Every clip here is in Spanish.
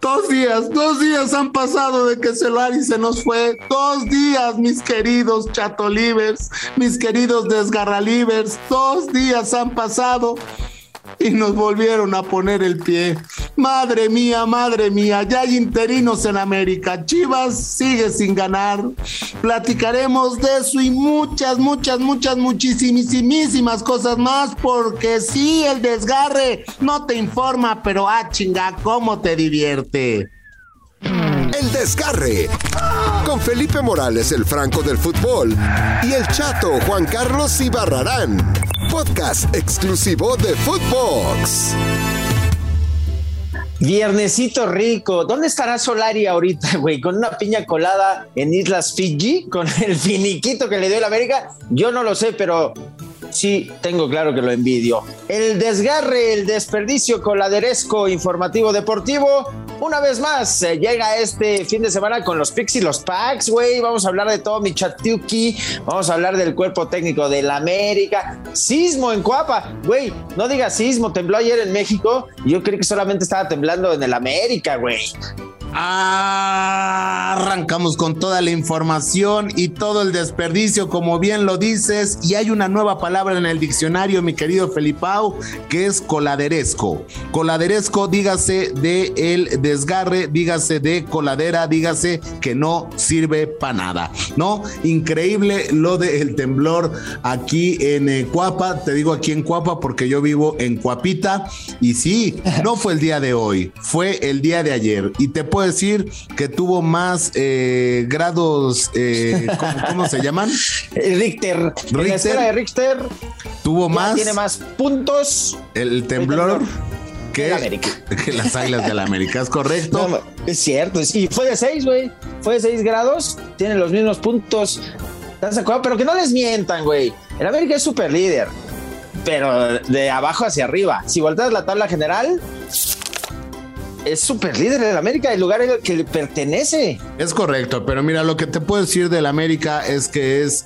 Dos días, dos días han pasado de que Solari se nos fue. Dos días, mis queridos chatolivers, mis queridos desgarralivers. Dos días han pasado y nos volvieron a poner el pie. Madre mía, madre mía, ya hay interinos en América. Chivas sigue sin ganar. Platicaremos de eso y muchas, muchas, muchas, muchísimas cosas más, porque sí, el desgarre no te informa, pero ah, chinga, cómo te divierte. El desgarre. Con Felipe Morales, el Franco del fútbol. Y el chato Juan Carlos Ibarrarán. Podcast exclusivo de Footbox. Viernesito rico. ¿Dónde estará Solari ahorita, güey? ¿Con una piña colada en Islas Fiji? ¿Con el finiquito que le dio el América? Yo no lo sé, pero sí tengo claro que lo envidio. El desgarre, el desperdicio coladeresco informativo deportivo. Una vez más, eh, llega este fin de semana con los picks y los packs, güey. Vamos a hablar de todo mi chatuki. Vamos a hablar del cuerpo técnico del América. Sismo en Cuapa. Güey, no digas sismo. Tembló ayer en México. Yo creí que solamente estaba temblando en el América, güey. Arrancamos con toda la información y todo el desperdicio, como bien lo dices, y hay una nueva palabra en el diccionario, mi querido Felipao, que es coladeresco. Coladeresco, dígase de el desgarre, dígase de coladera, dígase que no sirve para nada, ¿no? Increíble lo del temblor aquí en eh, Cuapa, te digo aquí en Cuapa porque yo vivo en Cuapita, y sí, no fue el día de hoy, fue el día de ayer, y te puedo decir que tuvo más eh, grados, eh, ¿cómo, se llaman? Richter. Richter. la de Richter. Tuvo más. Tiene más puntos. El temblor. Que, que, las águilas de la América, ¿es correcto? es cierto, y fue de 6, güey. Fue de 6 grados, tiene los mismos puntos. ¿Estás de acuerdo? Pero que no les mientan, güey. El América es super líder, pero de abajo hacia arriba. Si volteas la tabla general, es súper líder del América, el lugar que le pertenece. Es correcto, pero mira, lo que te puedo decir del América es que es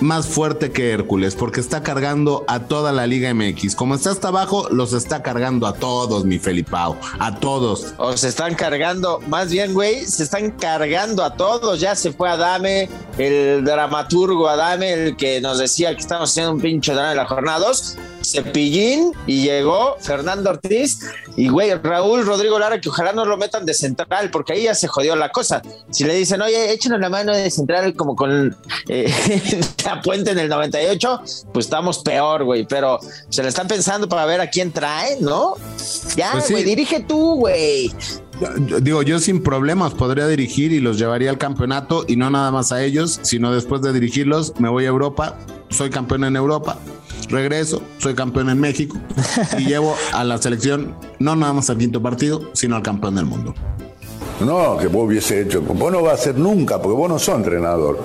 más fuerte que Hércules, porque está cargando a toda la Liga MX. Como está hasta abajo, los está cargando a todos, mi Felipao, a todos. O se están cargando, más bien, güey, se están cargando a todos. Ya se fue Adame, el dramaturgo Adame, el que nos decía que estamos haciendo un pinche drama de la jornada 2. Cepillín y llegó Fernando Ortiz y güey, Raúl Rodrigo Lara, que ojalá no lo metan de central, porque ahí ya se jodió la cosa. Si le dicen, oye, échenos la mano de central como con eh, la puente en el 98, pues estamos peor, güey, pero se le están pensando para ver a quién trae, ¿no? Ya, pues güey, dirige tú, güey. Digo, yo sin problemas podría dirigir y los llevaría al campeonato y no nada más a ellos, sino después de dirigirlos me voy a Europa, soy campeón en Europa regreso, soy campeón en México y llevo a la selección no nada más al quinto partido, sino al campeón del mundo. No, que vos hubiese hecho. Vos no vas a ser nunca, porque vos no sos entrenador.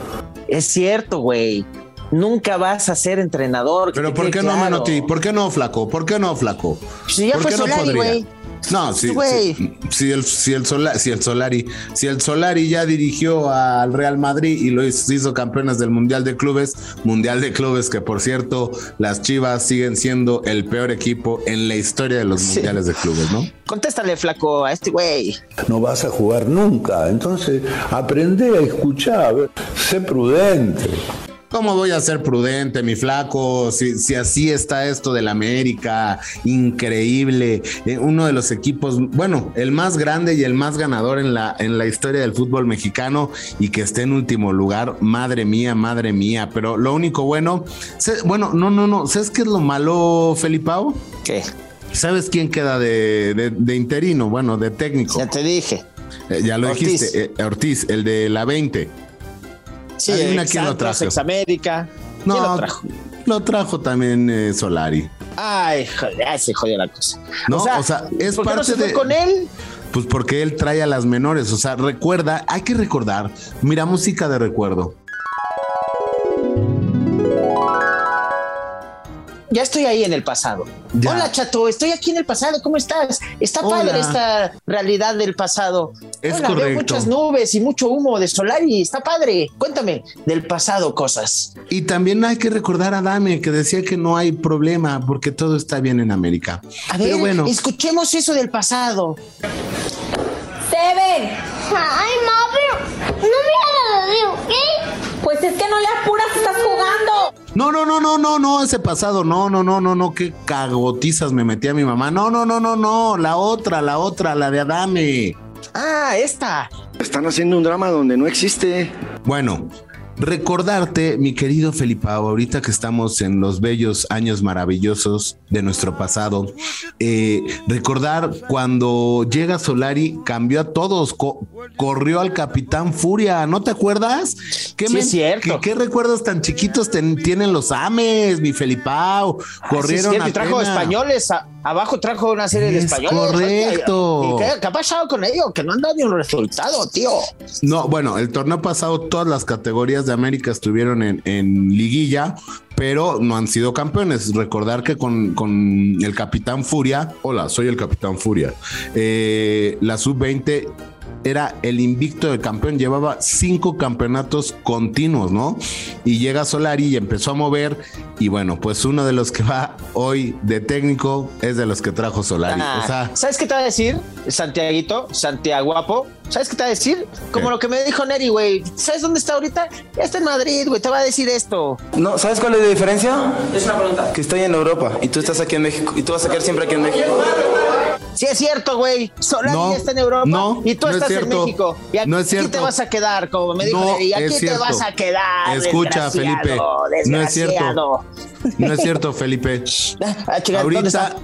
Es cierto, güey. Nunca vas a ser entrenador. Pero ¿por qué no, Manotti? ¿Por qué no, Flaco? ¿Por qué no, Flaco? Si ya fue no güey. No, si, si, el, si, el si el Solari, si el Solari ya dirigió al Real Madrid y lo hizo, campeones del Mundial de Clubes, Mundial de Clubes, que por cierto, las Chivas siguen siendo el peor equipo en la historia de los Mundiales de Clubes, ¿no? Contéstale, flaco, a este güey. No vas a jugar nunca, entonces aprende a escuchar, sé prudente. ¿Cómo voy a ser prudente, mi flaco? Si, así está esto del América, increíble. Eh, uno de los equipos, bueno, el más grande y el más ganador en la, en la historia del fútbol mexicano y que esté en último lugar. Madre mía, madre mía. Pero lo único bueno, bueno, no, no, no. ¿Sabes qué es lo malo, Felipao? ¿Qué? ¿Sabes quién queda de, interino? Bueno, de técnico. Ya te dije. Eh, ya lo dijiste, eh, Ortiz, el de la 20. Sí, Adivina quién lo trajo. Examérica. No, ¿Quién lo trajo? Lo trajo también eh, Solari. Ay, joder, se jodió la cosa. No, o sea, es ¿por qué no se fue con él? Pues porque él trae a las menores. O sea, recuerda, hay que recordar. Mira, música de recuerdo. Ya estoy ahí en el pasado. Hola, chato, estoy aquí en el pasado. ¿Cómo estás? Está padre esta realidad del pasado. Es correcto. Veo muchas nubes y mucho humo de Solari. Está padre. Cuéntame del pasado cosas. Y también hay que recordar a Dame que decía que no hay problema porque todo está bien en América. A ver, bueno. escuchemos eso del pasado. deben. Ay, ma, pero no me. Pues es que no le apuras, estás jugando. No, no, no, no, no, no, ese pasado, no, no, no, no, no, qué cagotizas me metí a mi mamá. No, no, no, no, no, la otra, la otra, la de Adame. Ah, esta. Están haciendo un drama donde no existe. Bueno, recordarte, mi querido Felipao, ahorita que estamos en los bellos años maravillosos de nuestro pasado, eh, recordar cuando llega Solari, cambió a todos, co- corrió al Capitán Furia, ¿no te acuerdas? ¿Qué, Sí, es cierto. ¿qué, qué recuerdos tan chiquitos ten- tienen los Ames, mi Felipao? Corrieron Sí, y a trajo españoles. a- abajo trajo una serie de Es españoles. correcto. ¿Y qué, qué ha pasado con ellos? Que no han dado ni un resultado, tío. No, bueno, el torneo pasado todas las categorías de América estuvieron en, en liguilla, pero no han sido campeones. Recordar que con, con el Capitán Furia, hola, soy el Capitán Furia, eh, la sub-20 era el invicto de campeón, llevaba cinco campeonatos continuos, ¿no? Y llega Solari y empezó a mover, y bueno, pues uno de los que va hoy de técnico es de los que trajo Solari. Ah, o sea, ¿Sabes qué te va a decir, Santiaguito? Santiaguapo. ¿Sabes qué te va a decir? Como ¿Qué? lo que me dijo Neri, güey. ¿Sabes dónde está ahorita? Ya está en Madrid, güey. Te va a decir esto. No, ¿sabes cuál es la diferencia? Es una pregunta. Que estoy en Europa y tú estás aquí en México y tú vas a quedar siempre aquí en México. Sí, es cierto, güey. Solari No, está en Europa no, y tú no es estás en. México. Y aquí No es cierto. te vas a quedar, como me dijo Neri. Aquí te vas a quedar. Escucha, Felipe, no es cierto. no es cierto, Felipe. Ah, chica, ¿dónde ahorita, está?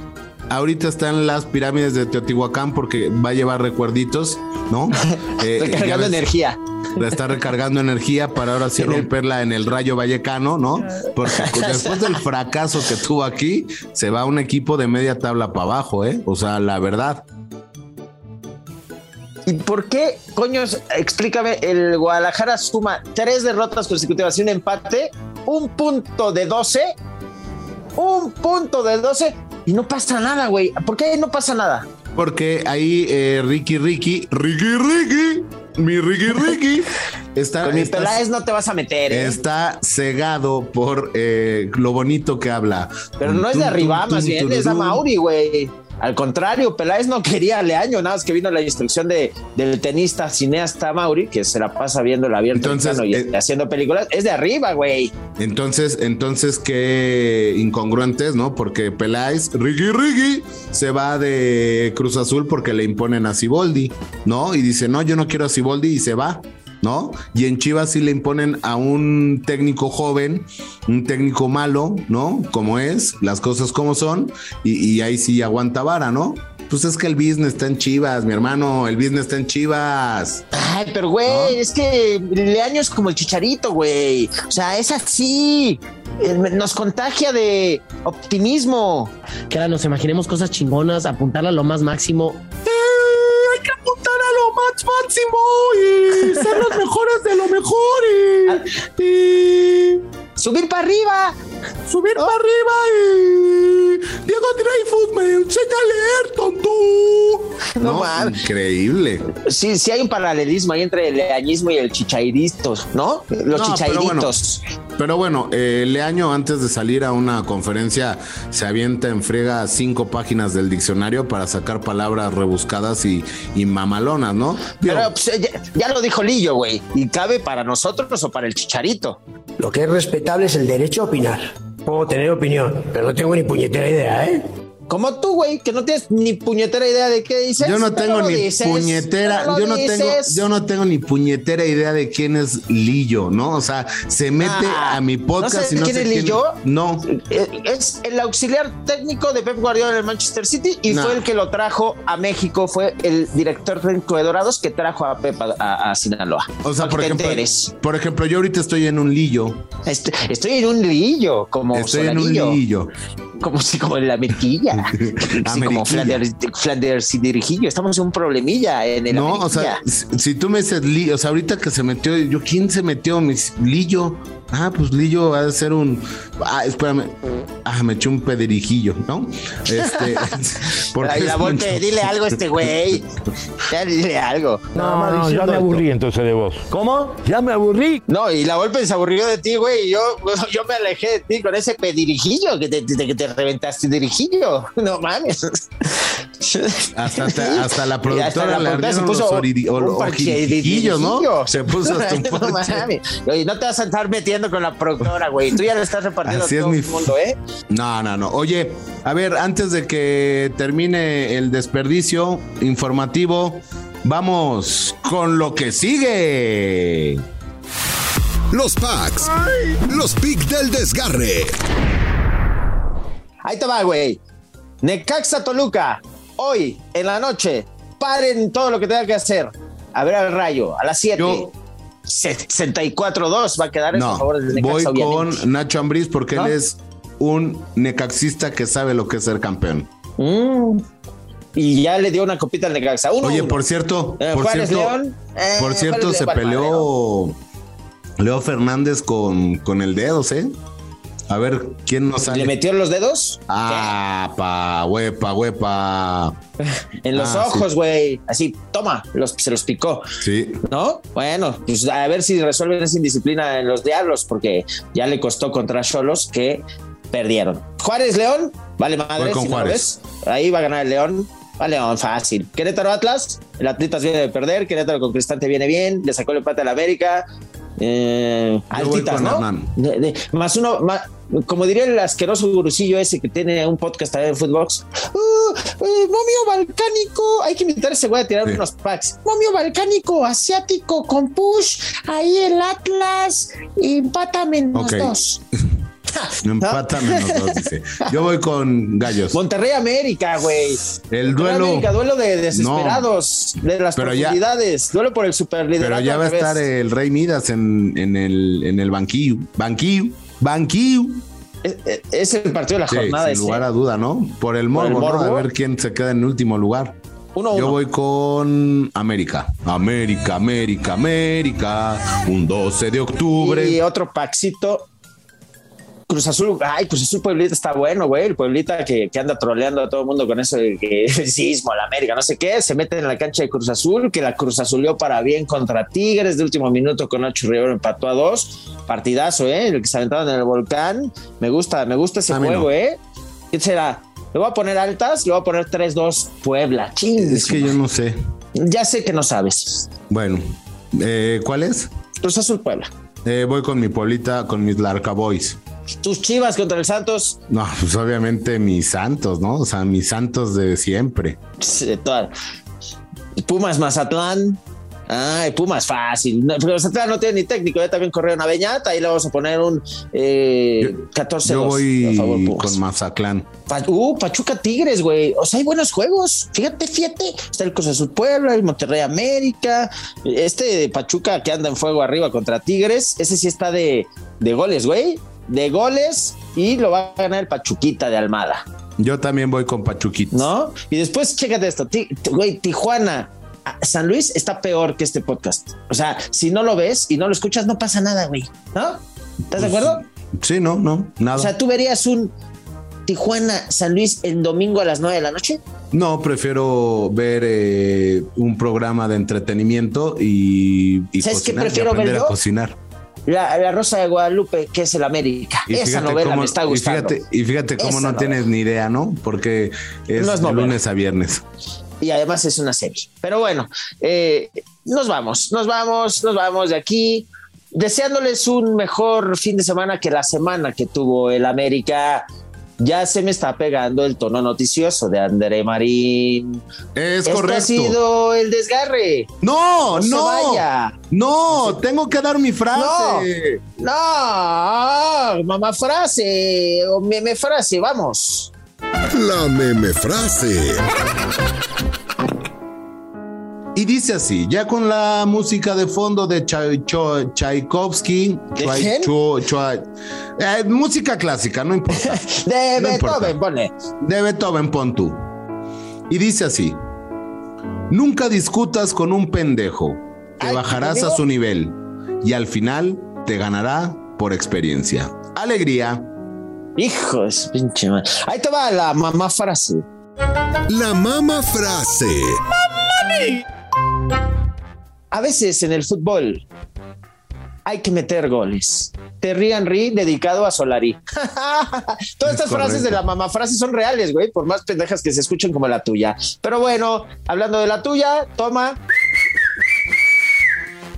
ahorita están las pirámides de Teotihuacán porque va a llevar recuerditos, ¿no? Eh, Recargando energía. La está recargando energía para ahora sí romperla en el Rayo Vallecano, ¿no? Porque después del fracaso que tuvo aquí, se va un equipo de media tabla para abajo, ¿eh? O sea, la verdad. ¿Y por qué, coños, explícame, el Guadalajara suma tres derrotas consecutivas y un empate, un punto de 12, un punto de 12 y no pasa nada, güey? ¿Por qué no pasa nada? Porque ahí eh, Ricky Ricky, Ricky Ricky, mi Ricky Ricky, está, Con mi está- Peláez no te vas a meter, ¿eh? está cegado por eh, lo bonito que habla. Pero no es de arriba, más bien es a. Mauri, güey. Al contrario, Peláez no quería a Leaño, nada más que vino la instrucción de, del tenista cineasta Mauri, que se la pasa viendo el abierto Entonces, y eh, haciendo películas. Es de arriba, güey. Entonces, entonces qué incongruentes, ¿no? Porque Peláez, Ricky Ricky, se va de Cruz Azul porque le imponen a Ciboldi, ¿no? Y dice, no, yo no quiero a Ciboldi y se va. ¿No? Y en Chivas sí le imponen a un técnico joven, un técnico malo, ¿no? Como es, las cosas como son, y, y ahí sí aguanta vara, ¿no? Pues es que el business está en Chivas, mi hermano, el business está en Chivas. Ay, pero güey, es que Leaño es como el chicharito, güey. O sea, es así. Eh, Nos contagia de optimismo. Que ahora nos imaginemos cosas chingonas, apuntarla a lo más máximo. Más máximo y ser los mejores de lo mejor y, y Subir para arriba. subir para arriba y Diego Dreyfus me enseña a leer, tonto. No mames. increíble. Sí, sí hay un paralelismo ahí entre el leañismo y el chichairito, ¿no? Los No. Pero bueno, eh, Leaño antes de salir a una conferencia se avienta en frega cinco páginas del diccionario para sacar palabras rebuscadas y, y mamalonas, ¿no? Digo, Pero pues, ya, ya lo dijo Lillo, güey. ¿Y cabe para nosotros o para el chicharito? Lo que es respetable es el derecho a opinar. Puedo tener opinión, pero no tengo ni puñetera idea, ¿eh? Como tú, güey, que no tienes ni puñetera idea de qué dices. Yo no tengo ni dices, puñetera, yo no tengo, yo no tengo ni puñetera idea de quién es Lillo, ¿no? O sea, se mete Ah, a mi podcast ¿no sabes y no quién sé es quién- Lillo? No. Eh, Es el auxiliar técnico de Pep Guardiola en el Manchester City y No. fue el que lo trajo a México. Fue el director técnico de Dorados que trajo a Pep a, a- a Sinaloa. O sea, por ejemplo, por ejemplo, yo ahorita estoy en un Lillo. Est- Estoy en un lillo, como Estoy en un Lillo. Como si como en la Ameriquilla, sí, como. Flanders, Flanders y Dirijillo. Estamos en un problemilla en el No, o sea, si, si tú me dices o sea, ahorita que se metió, yo, ¿quién se metió? Me dice, Lillo. Ah, pues Lillo va a ser un. Ah, espérame. Ah, me eché un pedirijillo, ¿no? Este. porque Ay, la mucho- dile algo a este güey. Ya dile algo. No, no, ya me aburrí entonces de vos. ¿Cómo? Ya me aburrí. No, y la Volpe se aburrió de ti, güey. y Yo, yo me alejé de ti con ese pedirijillo que te, te- que te reventaste dirijillo. No mames. Hasta, hasta, hasta la productora la se puso un ¿no? Se puso hasta un No. Oye, no te vas a estar metiendo con la productora, güey. Tú ya lo estás repartiendo Así a es todo mi el mundo, ¿eh? No, no, no. Oye, a ver, antes de que termine el desperdicio informativo, vamos con lo que sigue. Los packs. Los picks del desgarre. Ahí te va, güey. Necaxa Toluca. Hoy, en la noche. Paren todo lo que tenga que hacer. A ver al rayo, a las 7. Yo- 64-2 va a quedar No, favor del voy Necaxa, obviamente. con Nacho Ambriz porque ¿No? él es un necaxista que sabe lo que es ser campeón. Mm. Y ya le dio una copita al Necaxa. Uno, Oye, uno. por cierto, Eh, por cierto, León. eh, por cierto, se peleó Leo Fernández con, con el dedos, ¿eh? A ver quién nos sale. ¿Le metió los dedos? Ah, pa, huepa, huepa. En los Ah, ojos, güey. Así, toma, los, se los picó. Sí. ¿No? Bueno, pues a ver si resuelven esa indisciplina en los diablos, porque ya le costó contra Cholos que perdieron. Juárez León, vale madre, si no lo Juárez. ves. Ahí va a ganar el León. Va León, fácil. Querétaro Atlas, el Atletas viene de perder, Querétaro con Cristante viene bien, le sacó el empate a la América. Eh, altitas, ¿no? De- de- más uno, más- como diría el asqueroso gurusillo ese que tiene un podcast también en Footbox. Uh, eh, momio balcánico. Hay que invitar a ese güey a tirar Sí. unos packs. Momio balcánico, asiático, con push. Ahí el Atlas. Empata menos Ok. dos. Empata menos dos, dice. Yo voy con Gallos. Monterrey América, güey. El duelo. América, duelo de desesperados, de las profundidades. duelo por el superliderato. Pero ya va a estar el Rey Midas en, en el, en el banquillo. Banquillo. Banquillo. Es, es el partido de la Sí, jornada. sin ese. lugar a duda, ¿no? Por el Por el morbo, ¿no? A ver quién se queda en último lugar. Uno, Yo voy con América. América, América, América. Un 12 de octubre. Y otro paxito. Cruz Azul, ay, Cruz Azul Pueblita está bueno, güey. El Pueblita que, que anda troleando a todo el mundo con eso de que el sismo, la América, no sé qué. Se mete en la cancha de Cruz Azul, que la Cruz Azulió para bien contra Tigres de último minuto con Nacho Rivero empató a dos. Partidazo, ¿eh? El que se aventaron en el volcán. Me gusta, me gusta ese juego. ¿eh? ¿Qué será? Le voy a poner altas, le voy a poner 3-2 Puebla. Ching, Es que yo no sé. Ya sé que no sabes. Bueno, eh, ¿cuál es? Cruz Azul Puebla. Eh, voy con mi Pueblita, con mis Larca Boys. Tus chivas contra el Santos, No, pues obviamente mis Santos, ¿no? O sea, mis Santos de siempre. de toda- Pumas Mazatlán. Ay, Pumas fácil. No, pero Mazatlán no tiene ni técnico. Ya también corrieron a Beñata. Ahí le vamos a poner un eh, 14 Yo voy a favor Pumas. con Mazatlán. Uh, Pachuca Tigres, güey. O sea, hay buenos juegos. Fíjate, fíjate. Está el Cruz Azul Puebla, el Monterrey América. Este de Pachuca que anda en fuego arriba contra Tigres. Ese sí está de, de goles, güey. De goles. Y lo va a ganar el Pachuquita de Almada. Yo también voy con Pachuquitos. ¿no? Y después, chécate esto, güey, Tijuana, ah, San Luis está peor que este podcast. O sea, si no lo ves y no lo escuchas, no pasa nada, güey, ¿no? ¿Estás de acuerdo? Sí, no, no, nada. O sea, tú verías un Tijuana, San Luis el domingo a las 9 de la noche. No, prefiero ver eh, un programa de entretenimiento y, y ¿Sabes cocinar, y prefiero ver aprender a cocinar. La, la Rosa de Guadalupe, que es el América. Y Esa novela cómo- me está gustando. Y fíjate, y fíjate cómo Esa no novela. tienes ni idea, ¿no? Porque es, No es de lunes a viernes. y además es una serie. Pero bueno, eh, nos vamos, nos vamos, nos vamos de aquí, deseándoles un mejor fin de semana que la semana que tuvo el América. Ya se me está pegando el tono noticioso de André Marín. Es Esto correcto. ha sido el desgarre. No, No se no. vaya. No, tengo que dar mi frase. No, mamá frase o meme frase, vamos. La meme frase. Y dice así, ya con la música de fondo de Tchaikovsky, eh, música clásica, no importa. De No importa. Beethoven, ponle. de Beethoven, pon tú. Y dice así: Nunca discutas con un pendejo, que Ay, bajarás a su nivel y al final te ganará por experiencia. Alegría. Hijo de su pinche madre. Ahí te va la mamá frase. La mama frase. A veces en el fútbol hay que meter goles. Terry Henry dedicado a Solari. Todas Es estas frases de la mamá frases son reales, güey, por más pendejas que se escuchen como la tuya. Pero bueno, hablando de la tuya, toma.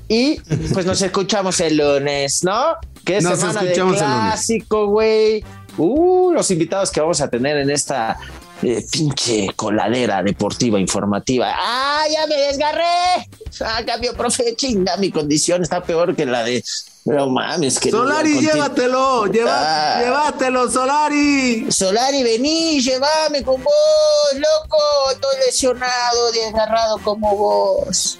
Y pues nos escuchamos el lunes, ¿no? Que es Nos semana de clásico, güey. Uh, los invitados que vamos a tener en esta eh, pinche coladera deportiva informativa. ¡Ah, ya me desgarré! ¡Ah, cambio, profe! Chinga, mi condición está peor que la de. No mames, que. Solari, llévatelo, lleva- Ah. llévatelo, Solari. Solari, vení, llévame con vos, loco. Estoy lesionado, desgarrado como vos.